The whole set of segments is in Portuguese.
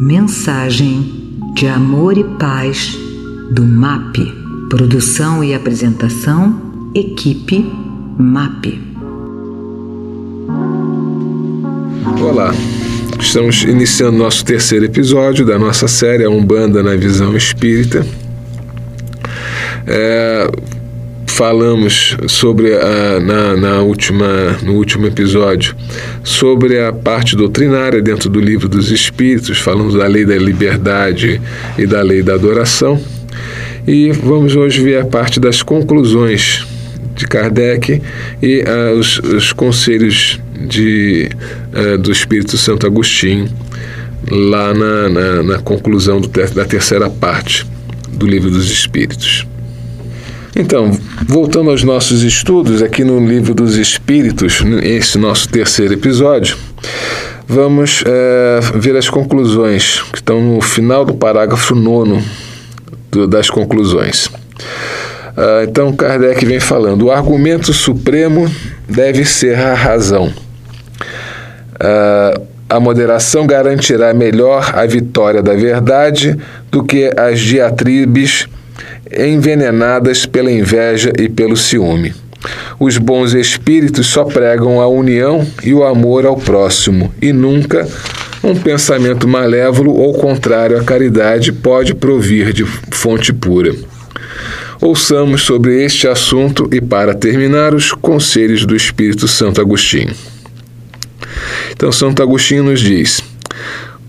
Mensagem de amor e paz do MAP. Produção e apresentação, equipe MAP. Olá, estamos iniciando nosso terceiro episódio da nossa série A Umbanda na Visão Espírita. É, falamos sobre a, na, na, última, no último episódio sobre a parte doutrinária dentro do livro dos Espíritos, falamos da lei da liberdade e da lei da adoração. E vamos hoje ver a parte das conclusões de Kardec e uh, os, os, conselhos de, uh, do Espírito Santo Agostinho, lá na, na, na conclusão do, da terceira parte do Livro dos Espíritos. Então, voltando aos nossos estudos aqui no Livro dos Espíritos, esse nosso terceiro episódio, vamos é, ver as conclusões que estão no final do parágrafo nono do, das conclusões. Ah, então, Kardec vem falando: o argumento supremo deve ser a razão. Uh, a moderação garantirá melhor a vitória da verdade do que as diatribes envenenadas pela inveja e pelo ciúme. Os bons espíritos só pregam a união e o amor ao próximo, e nunca um pensamento malévolo ou contrário à caridade pode provir de fonte pura. Ouçamos sobre este assunto e, para terminar, os conselhos do Espírito Santo Agostinho. Então, Santo Agostinho nos diz: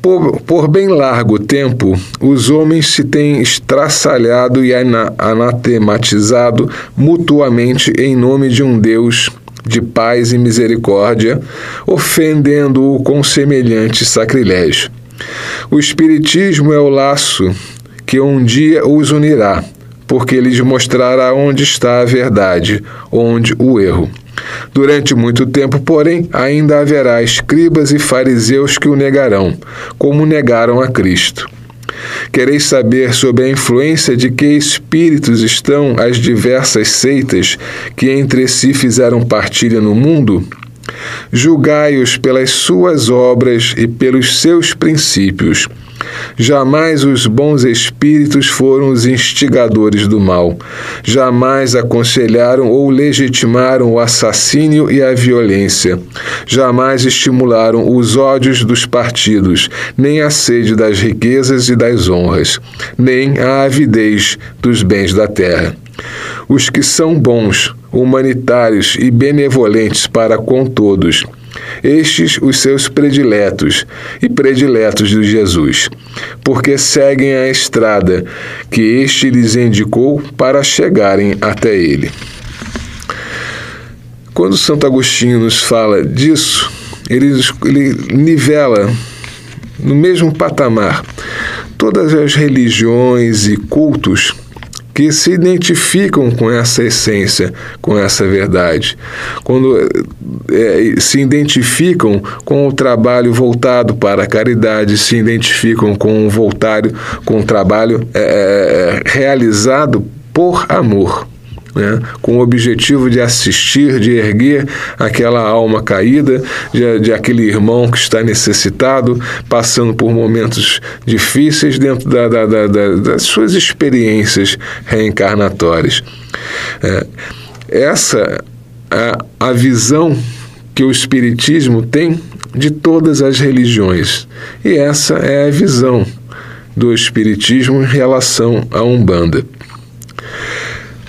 por, por, bem largo tempo, os homens se têm estraçalhado e anatematizado mutuamente em nome de um Deus de paz e misericórdia, ofendendo-o com semelhante sacrilégio. O Espiritismo é o laço que um dia os unirá porque lhes mostrará onde está a verdade, onde o erro. Durante muito tempo, porém, ainda haverá escribas e fariseus que o negarão, como negaram a Cristo. Quereis saber sobre a influência de que espíritos estão as diversas seitas que entre si fizeram partilha no mundo? Julgai-os pelas suas obras e pelos seus princípios Jamais os bons espíritos foram os instigadores do mal. Jamais aconselharam ou legitimaram o assassínio e a violência. Jamais estimularam os ódios dos partidos, nem a sede das riquezas e das honras, nem a avidez dos bens da terra. Os que são bons, humanitários e benevolentes para com todos, estes os seus prediletos e prediletos de Jesus, porque seguem a estrada que este lhes indicou para chegarem até ele. Quando Santo Agostinho nos fala disso, ele, ele nivela no mesmo patamar todas as religiões e cultos que se identificam com essa essência, com essa verdade. Quando é, se identificam com o trabalho voltado para a caridade, se identificam com o voltário, com o trabalho é, realizado por amor né, com o objetivo de assistir, de erguer aquela alma caída, de, de aquele irmão que está necessitado, passando por momentos difíceis dentro da, da, da, das suas experiências reencarnatórias. É, essa a, a visão que o Espiritismo tem de todas as religiões. E essa é a visão do Espiritismo em relação à Umbanda.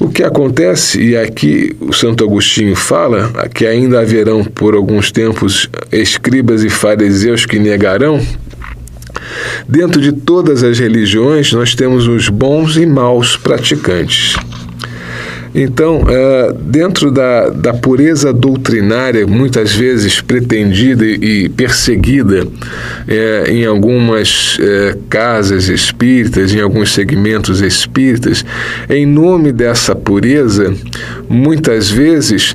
O que acontece, e aqui o Santo Agostinho fala, que ainda haverão por alguns tempos escribas e fariseus que negarão, dentro de todas as religiões nós temos os bons e maus praticantes. Então, é, dentro da, da pureza doutrinária, muitas vezes pretendida e perseguida é, em algumas é, casas espíritas, em alguns segmentos espíritas, em nome dessa pureza, muitas vezes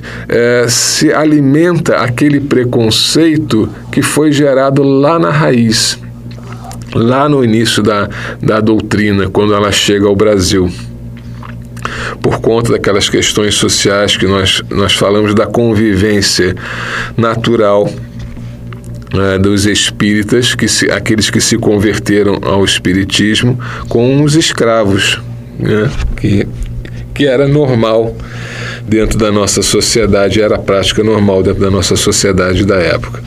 se alimenta aquele preconceito que foi gerado lá na raiz, lá no início da, da doutrina, quando ela chega ao Brasil. Por conta daquelas questões sociais que nós, nós falamos da convivência natural né, dos espíritas, que se, aqueles que se converteram ao espiritismo, com os escravos, né, que, que era normal dentro da nossa sociedade, era prática normal dentro da nossa sociedade da época.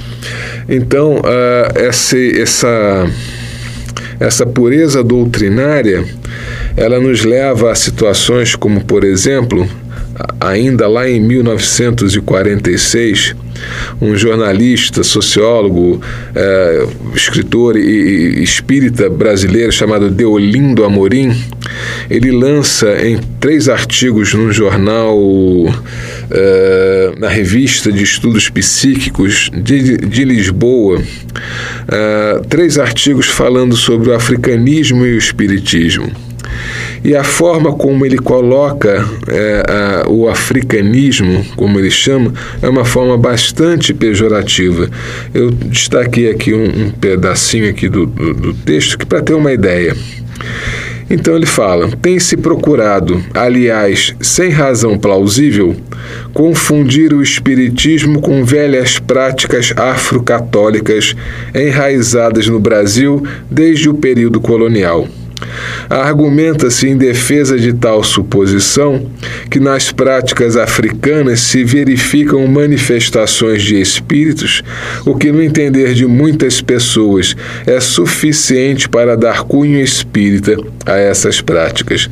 Então, uh, essa, essa, essa pureza doutrinária, ela nos leva a situações como, por exemplo, ainda lá em 1946, um jornalista, sociólogo, é, escritor e, e espírita brasileiro chamado Deolindo Amorim, ele lança em três artigos no jornal, é, na revista de estudos psíquicos de, de Lisboa, é, três artigos falando sobre o africanismo e o espiritismo. E a forma como ele coloca é, a, o africanismo, como ele chama, é uma forma bastante pejorativa. Eu destaquei aqui um, um pedacinho aqui do, do, do texto que para ter uma ideia. Então ele fala: tem se procurado, aliás, sem razão plausível, confundir o Espiritismo com velhas práticas afro-católicas enraizadas no Brasil desde o período colonial. Argumenta-se em defesa de tal suposição que nas práticas africanas se verificam manifestações de espíritos, o que, no entender de muitas pessoas, é suficiente para dar cunho espírita a essas práticas.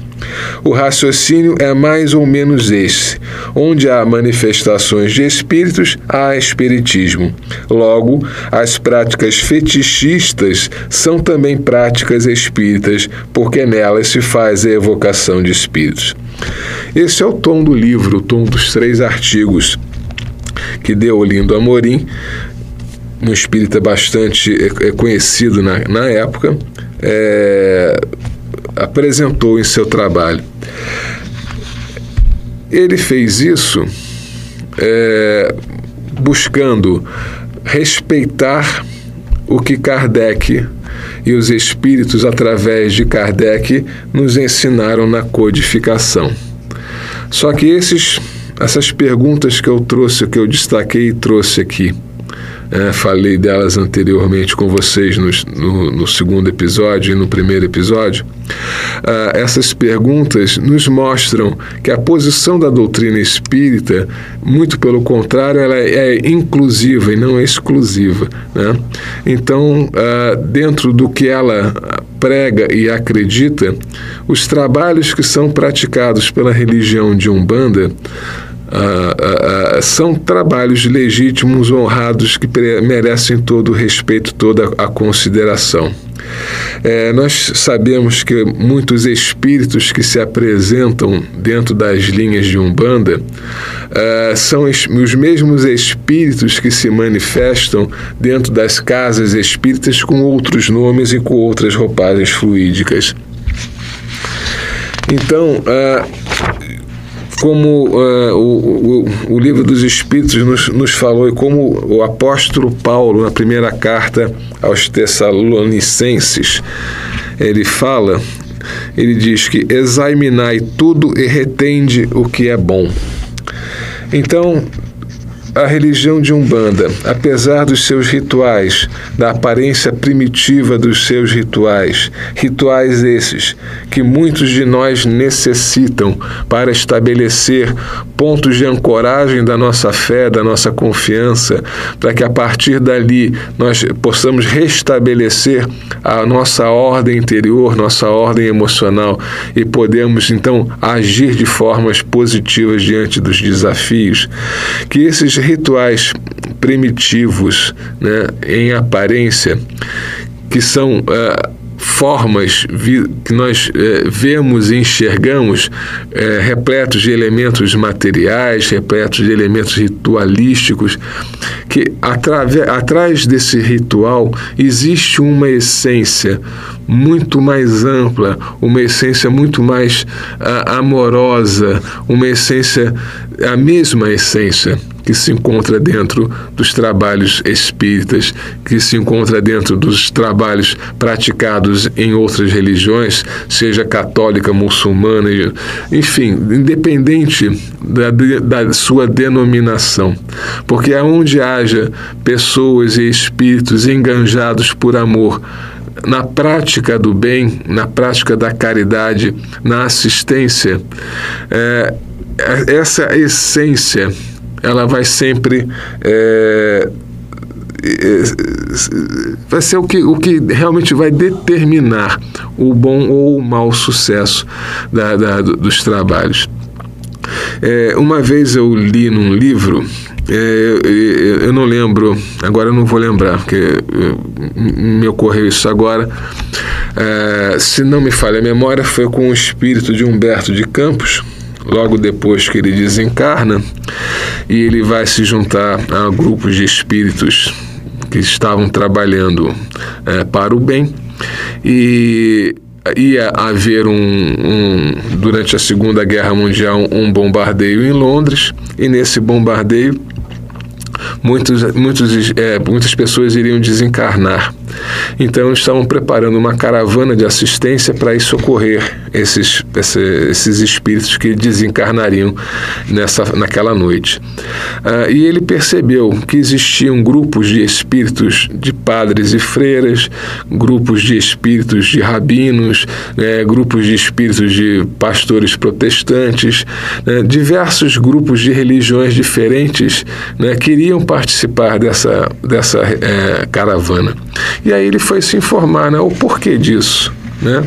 O raciocínio é mais ou menos esse: onde há manifestações de espíritos, há espiritismo. Logo, as práticas fetichistas são também práticas espíritas, porque nelas se faz a evocação de espíritos. Esse é o tom do livro, o tom dos três artigos que deu Lindo Amorim, um espírita bastante é, é conhecido na, na época, é, apresentou em seu trabalho. Ele fez isso é, buscando respeitar o que Kardec e os espíritos, através de Kardec, nos ensinaram na codificação. Só que esses, essas perguntas que eu trouxe, que eu destaquei e trouxe aqui, é, falei delas anteriormente com vocês no, no, no, segundo episódio e no primeiro episódio. Uh, essas perguntas nos mostram que a posição da doutrina espírita, muito pelo contrário, ela é inclusiva e não exclusiva. Né? Então, uh, dentro do que ela prega e acredita, os trabalhos que são praticados pela religião de Umbanda Uh, uh, são trabalhos legítimos, honrados, que merecem todo o respeito, toda a consideração. É, nós sabemos que muitos espíritos que se apresentam dentro das linhas de Umbanda uh, são os mesmos espíritos que se manifestam dentro das casas espíritas com outros nomes e com outras roupagens fluídicas. Então, uh, como uh, o, o, o, livro dos Espíritos nos, nos falou e como o apóstolo Paulo, na primeira carta aos Tessalonicenses, ele fala, ele diz que examinai tudo e retende o que é bom. Então, a religião de Umbanda, apesar dos seus rituais, da aparência primitiva dos seus rituais, rituais esses que muitos de nós necessitam para estabelecer pontos de ancoragem da nossa fé, da nossa confiança, para que a partir dali nós possamos restabelecer a nossa ordem interior, nossa ordem emocional e podemos então agir de formas positivas diante dos desafios. Que esses rituais primitivos, né, em aparência, que são uh, formas que nós uh, vemos e enxergamos uh, repletos de elementos materiais, repletos de elementos ritualísticos, que atrás desse ritual existe uma essência muito mais ampla, uma essência muito mais amorosa, uma essência, a mesma essência que se encontra dentro dos trabalhos espíritas, que se encontra dentro dos trabalhos praticados em outras religiões, seja católica, muçulmana, enfim, independente da, da sua denominação. Porque aonde haja pessoas e espíritos enganjados por amor, na prática do bem, na prática da caridade, na assistência, é, essa essência ela vai sempre é, é, vai ser o que, o que realmente vai determinar o bom ou o mau sucesso da, da, dos trabalhos. É, uma vez eu li num livro é, eu não lembro, agora eu não vou lembrar, porque me ocorreu isso agora. É, se não me falha a memória, foi com o espírito de Humberto de Campos, logo depois que ele desencarna, e ele vai se juntar a grupos de espíritos que estavam trabalhando é, para o bem. E ia haver um, um, durante a Segunda Guerra Mundial um bombardeio em Londres e nesse bombardeio muitos, muitos, é, muitas pessoas iriam desencarnar. Então estavam preparando uma caravana de assistência para ir socorrer esses, esses espíritos que desencarnariam nessa, naquela noite. Ah, e ele percebeu que existiam grupos de espíritos de padres e freiras, grupos de espíritos de rabinos, né, grupos de espíritos de pastores protestantes, né, diversos grupos de religiões diferentes né, queriam participar dessa, dessa é, caravana. E aí ele foi se informar né, o porquê disso. Né?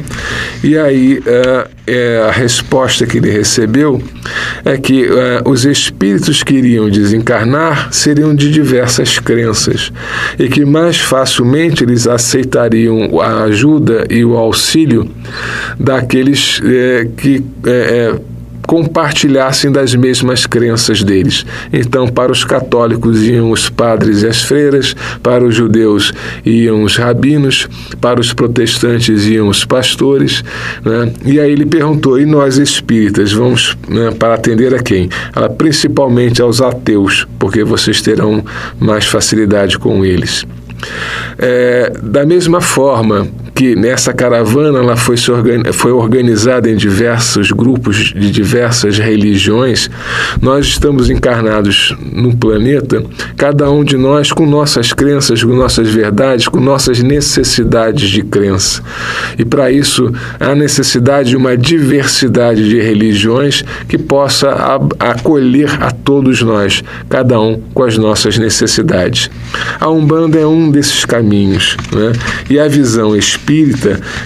E aí é, é, a resposta que ele recebeu é que é, os espíritos que iriam desencarnar seriam de diversas crenças e que mais facilmente eles aceitariam a ajuda e o auxílio daqueles é, que compartilhassem das mesmas crenças deles. Então, para os católicos iam os padres e as freiras, para os judeus iam os rabinos, para os protestantes iam os pastores. Né? E aí ele perguntou: e nós espíritas, vamos né, para atender a quem? Ela, principalmente aos ateus, porque vocês terão mais facilidade com eles. É, da mesma forma que nessa caravana ela foi, foi organizada em diversos grupos de diversas religiões, nós estamos encarnados no planeta, cada um de nós com nossas crenças, com nossas verdades, com nossas necessidades de crença. E para isso há necessidade de uma diversidade de religiões que possa acolher a todos nós, cada um com as nossas necessidades. A Umbanda é um desses caminhos, né? e a visão espírita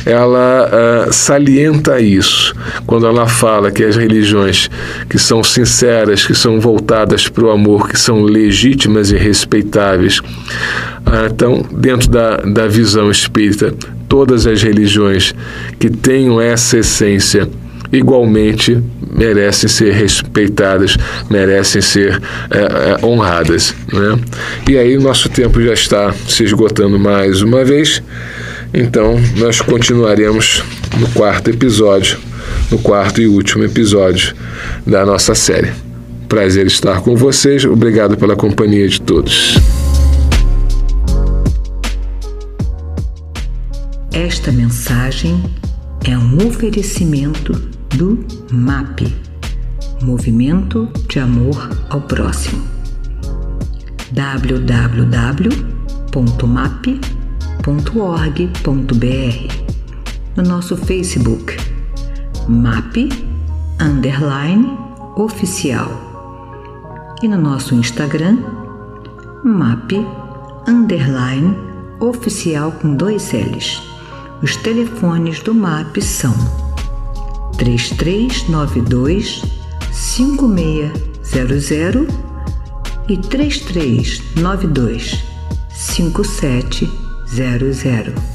ela uh, salienta isso quando ela fala que as religiões que são sinceras, que são voltadas para o amor, que são legítimas e respeitáveis, uh, então dentro da, da visão espírita todas as religiões que tenham essa essência igualmente merecem ser respeitadas, merecem ser é, é, honradas. Né? E aí, nosso tempo já está se esgotando mais uma vez, então nós continuaremos no quarto episódio, no quarto e último episódio da nossa série. Prazer estar com vocês, obrigado pela companhia de todos. Esta mensagem é um oferecimento do MAP Movimento de Amor ao Próximo www.map.org.br No nosso Facebook MAP Underline Oficial e no nosso Instagram MAP Underline Oficial com dois L's. Os telefones do MAP são 3392 5600 e 3392 5700. 00.